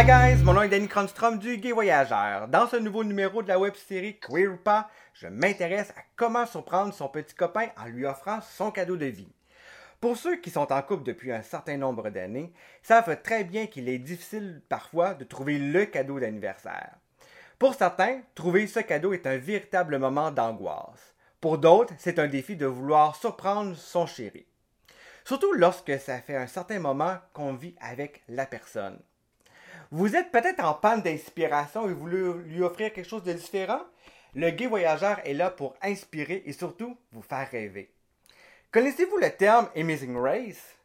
Hi guys, mon nom est Danny Cronstrom du Gay Voyageur. Dans ce nouveau numéro de la web série Queer pas, je m'intéresse à comment surprendre son petit copain en lui offrant son cadeau de vie. Pour ceux qui sont en couple depuis un certain nombre d'années, savent très bien qu'il est difficile parfois de trouver le cadeau d'anniversaire. Pour certains, trouver ce cadeau est un véritable moment d'angoisse. Pour d'autres, c'est un défi de vouloir surprendre son chéri. Surtout lorsque ça fait un certain moment qu'on vit avec la personne. Vous êtes peut-être en panne d'inspiration et vous voulez lui offrir quelque chose de différent? Le gay voyageur est là pour inspirer et surtout vous faire rêver. Connaissez-vous le terme Amazing Race?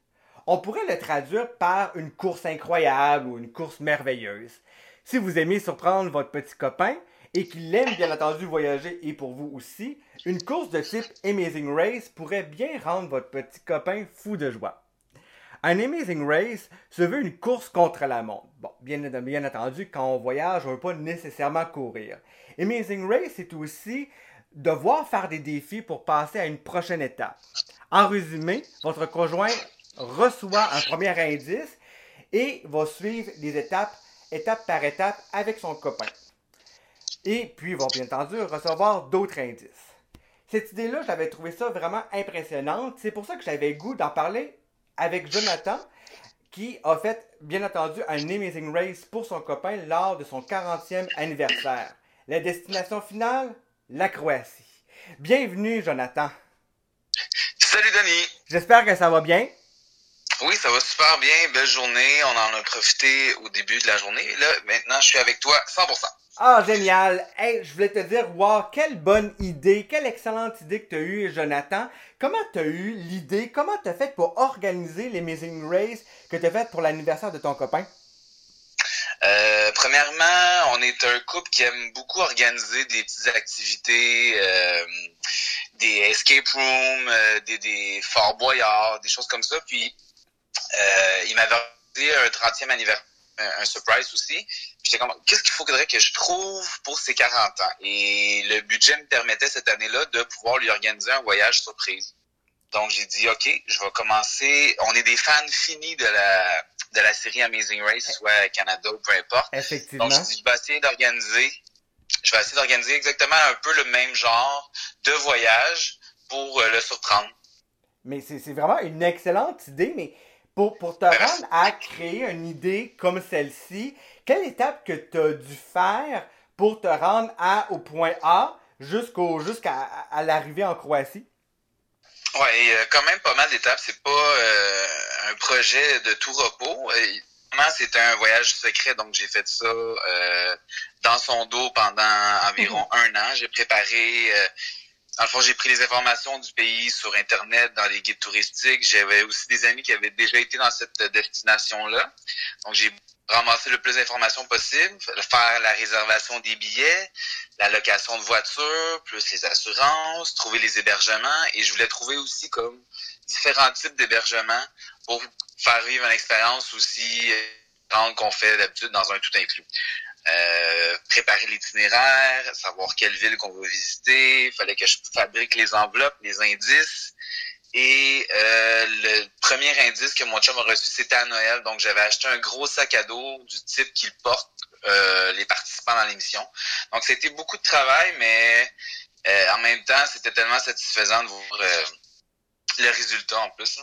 On pourrait le traduire par une course incroyable ou une course merveilleuse. Si vous aimez surprendre votre petit copain et qu'il aime bien entendu voyager et pour vous aussi, une course de type Amazing Race pourrait bien rendre votre petit copain fou de joie. Un Amazing Race se veut une course contre la montre. Bon, bien, entendu, quand on voyage, on ne veut pas nécessairement courir. Amazing Race, c'est aussi devoir faire des défis pour passer à une prochaine étape. En résumé, votre conjoint reçoit un premier indice et va suivre les étapes, étape par étape, avec son copain. Et puis, va bien entendu recevoir d'autres indices. Cette idée-là, j'avais trouvé ça vraiment impressionnante. C'est pour ça que j'avais goût d'en parler avec Jonathan, qui a fait, bien entendu, un Amazing Race pour son copain lors de son 40e anniversaire. La destination finale, la Croatie. Bienvenue, Jonathan. Salut, Denis. J'espère que ça va bien. Oui, ça va super bien. Belle journée. On en a profité au début de la journée. Là, maintenant, je suis avec toi 100%. Ah, génial! Hey, je voulais te dire, wow, quelle bonne idée, quelle excellente idée que tu as eue, Jonathan. Comment tu as eu l'idée, comment tu as fait pour organiser les Race que tu as fait pour l'anniversaire de ton copain? Euh, premièrement, on est un couple qui aime beaucoup organiser des petites activités, euh, des escape rooms, euh, des, des des choses comme ça. Puis, il m'avait organisé un 30e anniversaire, un, surprise aussi. Puis j'étais comme, qu'est-ce qu'il faudrait que je trouve pour ses 40 ans? Et le budget me permettait cette année-là de pouvoir lui organiser un voyage surprise. Donc j'ai dit, OK, je vais commencer. On est des fans finis de la de la série Amazing Race, soit Canada ou peu importe. Effectivement. Donc, je vais essayer d'organiser, je vais essayer d'organiser exactement un peu le même genre de voyage pour euh, le surprendre. Mais c'est vraiment une excellente idée, mais pour, pour te Merci. rendre à créer une idée comme celle-ci, quelle étape que tu as dû faire pour te rendre à, au point A jusqu'au jusqu'à à, à l'arrivée en Croatie? Et, euh, quand même pas mal d'étapes. C'est pas euh, un projet de tout repos. C'était un voyage secret, donc j'ai fait ça euh, dans son dos pendant environ un an. J'ai préparé, euh, dans le fond, j'ai pris les informations du pays sur Internet, dans les guides touristiques. J'avais aussi des amis qui avaient déjà été dans cette destination-là. Donc, j'ai ramasser le plus d'informations possible, faire la réservation des billets, la location de voiture, plus les assurances, trouver les hébergements et je voulais trouver aussi comme différents types d'hébergements pour faire vivre une expérience aussi grande qu'on fait d'habitude dans un tout inclus. Euh, préparer l'itinéraire, savoir quelle ville qu'on va visiter, fallait que je fabrique les enveloppes, les indices. Et euh, le premier indice que mon chum a reçu, c'était à Noël. Donc, j'avais acheté un gros sac à dos du type qu'il porte euh, les participants dans l'émission. Donc, c'était beaucoup de travail, mais euh, en même temps, c'était tellement satisfaisant de voir le résultat en plus.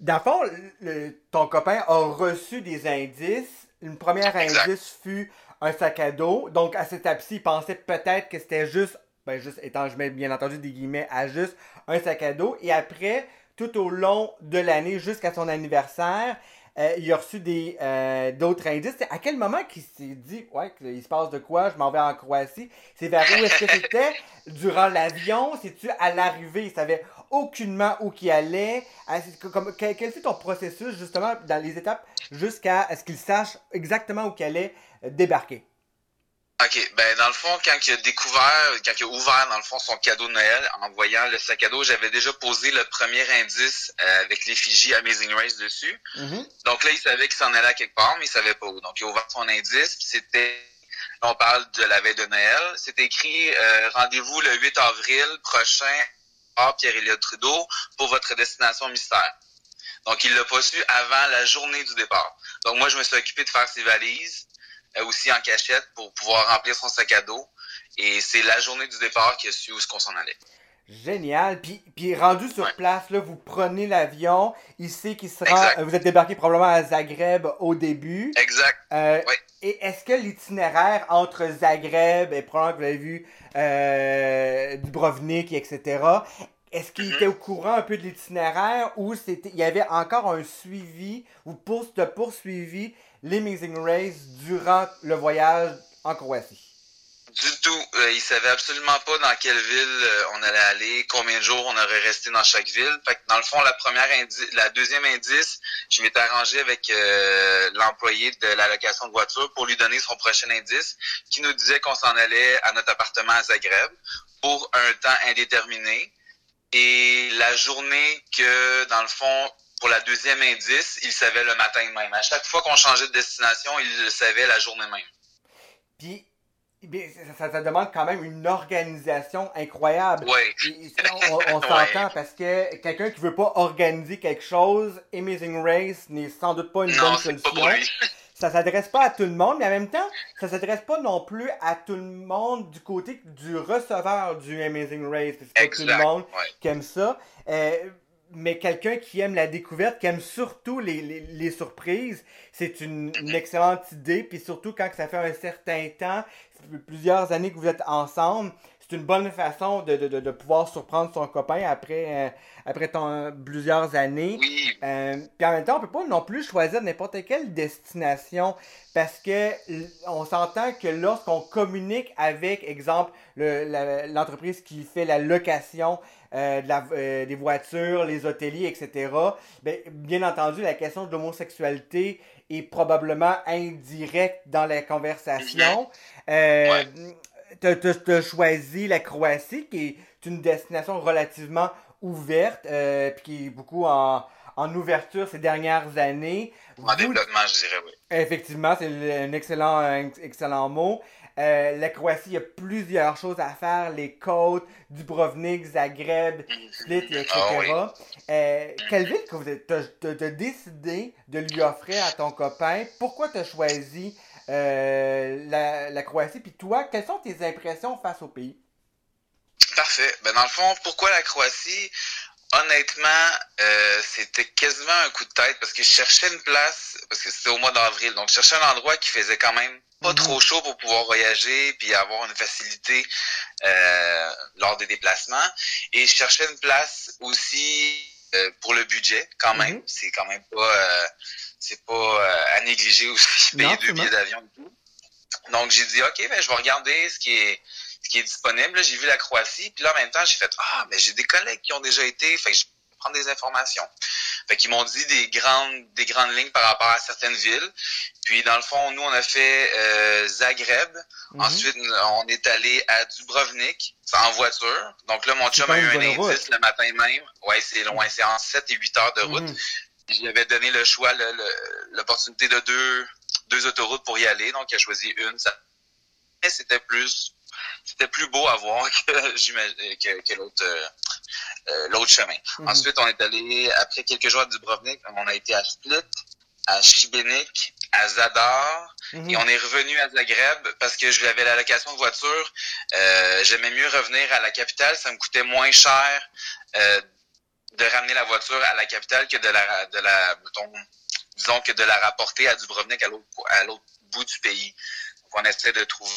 Dans le fond, le- ton copain a reçu des indices. Une première Exact. indice fut un sac à dos. Donc, à cette étape-ci, il pensait peut-être que c'était juste, ben, juste, étant, je mets bien entendu des guillemets, à juste un sac à dos. Et après, tout au long de l'année, jusqu'à son anniversaire, euh, il a reçu des euh, d'autres indices. À quel moment qu'il s'est dit, ouais, il se passe de quoi, je m'en vais en Croatie. C'est vers où est-ce que c'était? Durant l'avion? C'est-tu à l'arrivée? Il savait aucunement où qu'il allait. Ah, comme- quel, fut ton processus, justement, dans les étapes, jusqu'à ce qu'il sache exactement où qu'il allait débarquer? OK. Ben, dans le fond, quand il a découvert, quand il a ouvert, dans le fond, son cadeau de Noël, en voyant le sac à dos, j'avais déjà posé le premier indice euh, avec l'effigie Amazing Race dessus. Mhm. Donc là, il savait qu'il s'en allait à quelque part, mais il savait pas où. Donc, il a ouvert son indice, puis c'était, on parle de la veille de Noël, c'est écrit euh, rendez-vous le 8 avril prochain à Pierre-Éliott Trudeau pour votre destination mystère. Donc, il l'a pas su avant la journée du départ. Donc, moi, je me suis occupé de faire ses valises. Aussi en cachette pour pouvoir remplir son sac à dos. Et c'est la journée du départ qui a su où est-ce qu'on s'en allait. Génial. Puis, puis rendu sur place, là, vous prenez l'avion. Il sait qu'il sera. Vous êtes débarqué probablement à Zagreb au début. Exact. Euh, et est-ce que l'itinéraire entre Zagreb et probablement que vous avez vu euh, Dubrovnik, etc. Est-ce qu'il mm-hmm. était au courant un peu de l'itinéraire ou c'était il y avait encore un suivi ou pour de poursuivi l'Amazing Race durant le voyage en Croatie? Du tout. Euh, il savait absolument pas dans quelle ville euh, on allait aller, combien de jours on aurait resté dans chaque ville. Fait que dans le fond, la première indice, la deuxième indice, je m'étais arrangé avec euh, l'employé de la location de voiture pour lui donner son prochain indice, qui nous disait qu'on s'en allait à notre appartement à Zagreb pour un temps indéterminé. Et la journée que, dans le fond, pour la deuxième indice, il savait le matin même. À chaque fois qu'on changeait de destination, il le savait la journée même. Puis ça, ça, demande quand même une organisation incroyable. Oui. on, s'entend parce que quelqu'un qui veut pas organiser quelque chose, Amazing Race n'est sans doute pas une bonne solution. Pas ça s'adresse pas à tout le monde, mais en même temps, ça s'adresse pas non plus à tout le monde du côté du receveur du Amazing Race. C'est pas tout le monde qui aime ça. Euh, mais quelqu'un qui aime la découverte, qui aime surtout les, les, les surprises, c'est une, une, excellente idée. Puis surtout quand ça fait un certain temps, plusieurs années que vous êtes ensemble, c'est une bonne façon de, de, de, pouvoir surprendre son copain après, euh, après ton, plusieurs années. Euh, puis en même temps, on peut pas non plus choisir n'importe quelle destination parce que on s'entend que lorsqu'on communique avec, exemple, l'entreprise qui fait la location euh, de la, euh, des voitures, les hôteliers, etc., ben, bien entendu, la question de l'homosexualité est probablement indirecte dans la conversation. Euh, tu as, choisi la Croatie, qui est une destination relativement ouverte, euh, puis qui est beaucoup en, en ouverture ces dernières années. En développement, je dirais, oui. Effectivement, c'est un excellent, un excellent mot. Euh, la Croatie, il y a plusieurs choses à faire. Les côtes, Dubrovnik, Zagreb, Split, etc. Ah euh, quelle ville que vous as, décidé de lui offrir à ton copain? Pourquoi tu as choisi euh, la, la, Croatie? Puis toi, quelles sont tes impressions face au pays? Parfait. Ben, dans le fond, pourquoi la Croatie? Honnêtement, euh, c'était quasiment un coup de tête parce que je cherchais une place, parce que c'était au mois d'avril, donc je cherchais un endroit qui faisait quand même pas mhm. trop chaud pour pouvoir voyager puis avoir une facilité euh, lors des déplacements. Et je cherchais une place aussi euh, pour le budget quand même. Mhm. C'est quand même pas euh, c'est pas à négliger aussi payer deux billets d'avion et tout. Donc j'ai dit ok ben je vais regarder ce qui est ce qui est disponible. J'ai vu la Croatie puis là en même temps j'ai fait ah mais j'ai des collègues qui ont déjà été fait que je vais prendre des informations. Fait qu'ils m'ont dit des grandes des grandes lignes par rapport à certaines villes. Puis dans le fond, nous on a fait euh, Zagreb. Mhm. Ensuite, on est allé à Dubrovnik, en voiture. Donc là, mon chum a eu un indice le matin même. Ouais, c'est loin, c'est en 7 et 8 heures de route. Mm avais donné le choix, l'opportunité de deux, deux autoroutes pour y aller. Donc il a choisi une. Ça... C'était plus c'était plus beau à voir que, que, que l'autre euh, l'autre chemin. Mhm. Ensuite, on est allé, après quelques jours à Dubrovnik, on a été à Split, à Šibenik, à Zadar, mhm. et on est revenu à Zagreb parce que je l'avais la location de voiture. Euh, J'aimais mieux revenir à la capitale, ça me coûtait moins cher euh, de ramener la voiture à la capitale que de la, de la, disons que de la rapporter à Dubrovnik à l'autre bout du pays. Donc, on essaie de trouver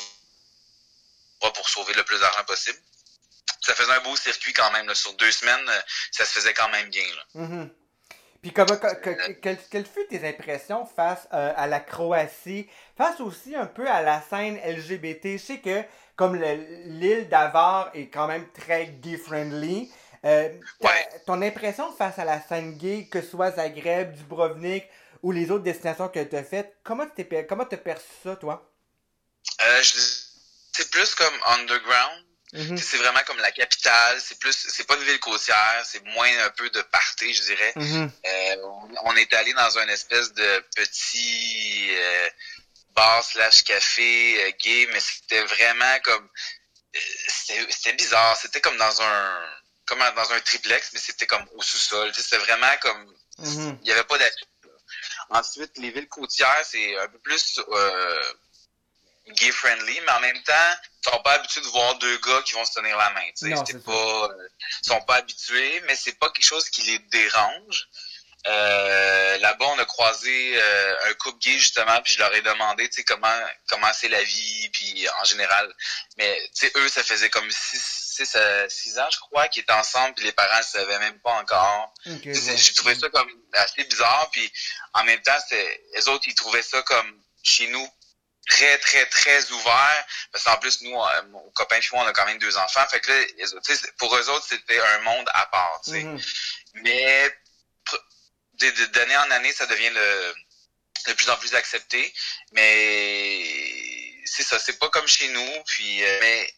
pour sauver le plus d'argent possible. Ça faisait un beau circuit quand même. Sur deux semaines, ça se faisait quand même bien. Là. Mm-hmm. Puis comment, quelles, furent tes impressions face euh, à la Croatie, face aussi un peu à la scène LGBT? Je sais que comme l'île d'Avar est quand même très gay-friendly, euh, ton impression face à la scène gay, que ce soit Zagreb, Dubrovnik ou les autres destinations que tu as faites, comment tu as perçu ça, toi? Euh, c'est plus comme underground. Mm-hmm. C'est vraiment comme la capitale. C'est plus, c'est pas une ville côtière. C'est moins un peu de party, je dirais. Mm-hmm. euh, on, est allé dans un espèce de petit euh, bar slash café euh, gay, mais c'était vraiment comme, c'était bizarre. C'était comme dans un, comme dans un triplex, mais c'était comme au sous-sol. C'était vraiment comme, mm-hmm. il y avait pas d'attitude. Ensuite, les villes côtières, c'est un peu plus gay friendly, mais en même temps, ils sont pas habitués de voir deux gars qui vont se tenir la main. Tu sais, Non, C'est c'est pas, euh, ils sont pas habitués, mais c'est pas quelque chose qui les dérange. Euh, Là-bas, on a croisé euh, un couple gay justement, puis je leur ai demandé, tu sais, comment comment c'est la vie, puis en général. Mais tu sais, eux, ça faisait comme six, six, à six ans, je crois, qu'ils étaient ensemble, puis les parents ne savaient même pas encore. Ok, Tu sais, ouais. J'ai trouvé ça comme assez bizarre, puis en même temps, c'était les autres, ils trouvaient ça comme chez nous très, très, très ouvert. Parce qu'en plus, nous, euh, mon copain et moi, on a quand même deux enfants. Fait que là, les pour eux autres, c'était un monde à part. tu sais. Mhm. Mais d'année en année, ça devient le de plus en plus accepté. Mais c'est ça, c'est pas comme chez nous. Puis, euh, mais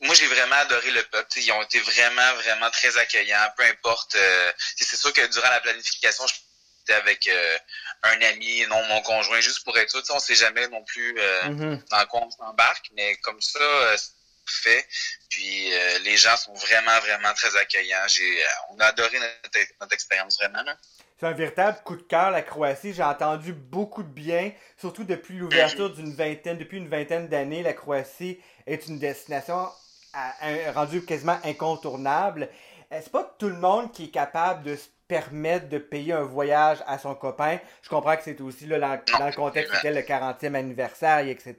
moi, j'ai vraiment adoré le peuple. Ils ont été vraiment, vraiment très accueillants. Peu importe. euh, c'est sûr que durant la planification, avec euh, un ami, non mon conjoint, juste pour être sûr. On sait jamais non plus euh, Mhm. dans quoi on s'embarque, mais comme ça, euh, c'est fait. Puis euh, les gens sont vraiment, vraiment très accueillants. J'ai, euh, on a adoré notre, notre expérience vraiment. Là. C'est un véritable coup de cœur, la Croatie. J'ai entendu beaucoup de bien, surtout depuis l'ouverture d'une vingtaine, depuis une vingtaine d'années, la Croatie est une destination à- à- rendue quasiment incontournable. C'est pas tout le monde qui est capable de se permettre de payer un voyage à son copain. Je comprends que c'est aussi là, dans, dans le contexte c'était le 40e anniversaire, et etc.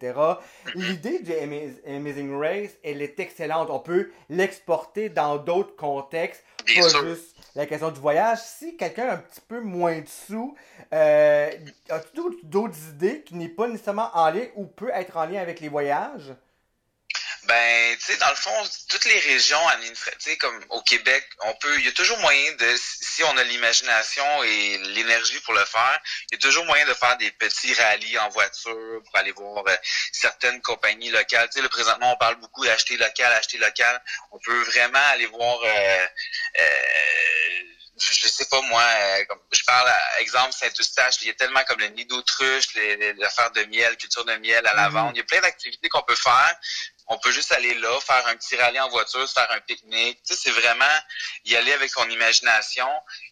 L'idée du Ama- Amazing Race, elle est excellente. On peut l'exporter dans d'autres contextes, Bien pas sûr. juste la question du voyage. Si quelqu'un a un petit peu moins de sous, euh, as-tu d'autres idées qui n'est pas nécessairement en lien ou peut être en lien avec les voyages? Ben, tu sais, dans le fond, toutes les régions administratives, tu sais, comme au Québec, on peut, il y a toujours moyen de, si on a l'imagination et l'énergie pour le faire, il y a toujours moyen de faire des petits rallyes en voiture pour aller voir euh, certaines compagnies locales. Tu sais, présentement, on parle beaucoup d'acheter local, acheter local. On peut vraiment aller voir, euh, euh, je sais pas moi, euh, comme, je parle, à, exemple, Saint-Eustache, il y a tellement comme le nid d'autruche, les, les, l'affaire de miel, culture de miel à la Mhm. vente. Il y a plein d'activités qu'on peut faire. On peut juste aller là, faire un petit rallye en voiture, se faire un pique-nique. Tu sais, c'est vraiment y aller avec son imagination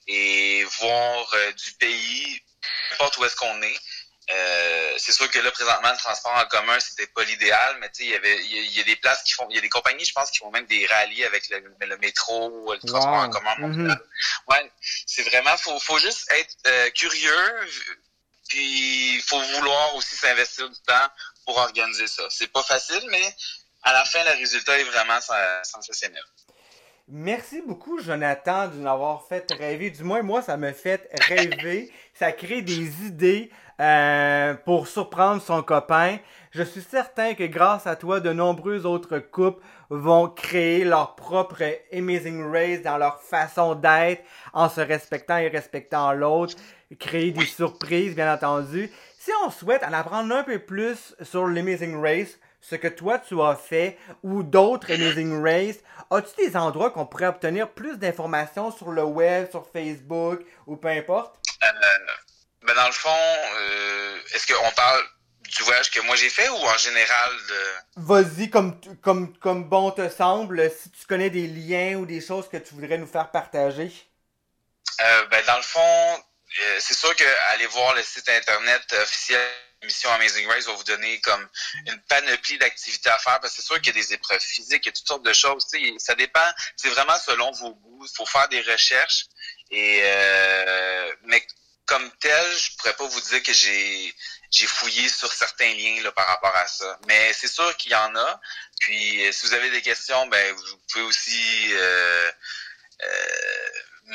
et voir euh, du pays, peu importe où est-ce qu'on est. Euh, c'est sûr que là, présentement, le transport en commun, c'était pas l'idéal, mais tu sais, il y avait, il y, a- il y a des places qui font, il y a des compagnies, je pense, qui font même des rallyes avec le, le métro, le transport en commun. Mhm. Ouais, c'est vraiment, faut, faut juste être euh, curieux, puis il faut vouloir aussi s'investir du temps pour organiser ça. C'est pas facile, mais à la fin, le résultat est vraiment sen- sensationnel. Merci beaucoup, Jonathan, de nous avoir fait rêver. Du moins, moi, ça me fait rêver. ça crée des idées euh, pour surprendre son copain. Je suis certain que grâce à toi, de nombreux autres couples vont créer leur propre Amazing Race dans leur façon d'être, en se respectant et respectant l'autre, créer des surprises, bien entendu. Si on souhaite en apprendre un peu plus sur l'Amazing Race, ce que toi tu as fait ou d'autres Amazing Race, as-tu des endroits qu'on pourrait obtenir plus d'informations sur le web, sur Facebook ou peu importe? Ben dans le fond, euh, est-ce qu'on parle du voyage que moi j'ai fait ou en général de... Vas-y comme, comme, comme bon te semble, si tu connais des liens ou des choses que tu voudrais nous faire partager. Euh, ben dans le fond, euh, c'est sûr que aller voir le site internet officiel Mission Amazing Race va vous donner comme une panoplie d'activités à faire parce que c'est sûr qu'il y a des épreuves physiques, il y a toutes sortes de choses. Ça dépend, c'est vraiment selon vos goûts. Il faut faire des recherches. Et euh, mais comme tel, je pourrais pas vous dire que j'ai j'ai fouillé sur certains liens là, par rapport à ça. Mais c'est sûr qu'il y en a. Puis euh, si vous avez des questions, ben vous pouvez aussi euh, euh,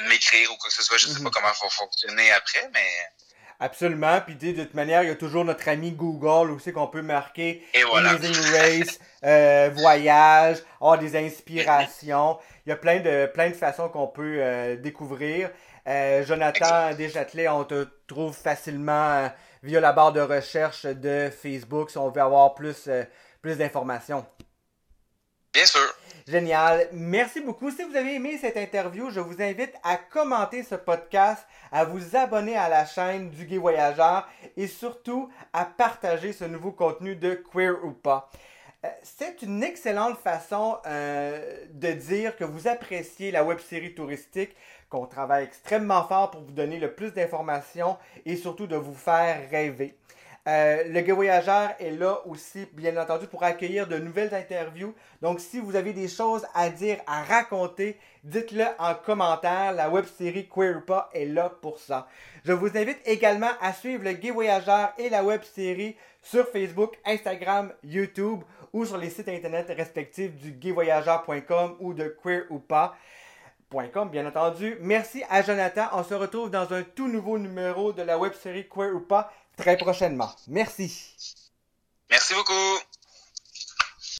m'écrire ou quoi que ce soit. Je sais pas comment ça va fonctionner après, mais Absolument, puis de toute manière, il y a toujours notre ami Google aussi qu'on peut marquer et voilà. Amazing Race, euh, voyage, avoir des inspirations. Il y a plein de, plein de façons qu'on peut euh, découvrir. Euh, Jonathan Deschâtelet, on te trouve facilement euh, via la barre de recherche de Facebook si on veut avoir plus, euh, plus d'informations. Génial. Merci beaucoup. Si vous avez aimé cette interview, je vous invite à commenter ce podcast, à vous abonner à la chaîne du Gay Voyageur et surtout à partager ce nouveau contenu de Queer ou pas. Euh, C'est une excellente façon euh, de dire que vous appréciez la web série touristique, qu'on travaille extrêmement fort pour vous donner le plus d'informations et surtout de vous faire rêver. Euh, le Gay Voyageur est là aussi, bien entendu, pour accueillir de nouvelles interviews. Donc, si vous avez des choses à dire, à raconter, dites-le en commentaire. La web série Queer Pas est là pour ça. Je vous invite également à suivre le Gay Voyageur et la web série sur Facebook, Instagram, YouTube ou sur les sites internet respectifs du gayvoyageur.com ou de queer ou pas. bien entendu. Merci à Jonathan. On se retrouve dans un tout nouveau numéro de la web série Queer ou pas très prochainement. Merci. Merci beaucoup.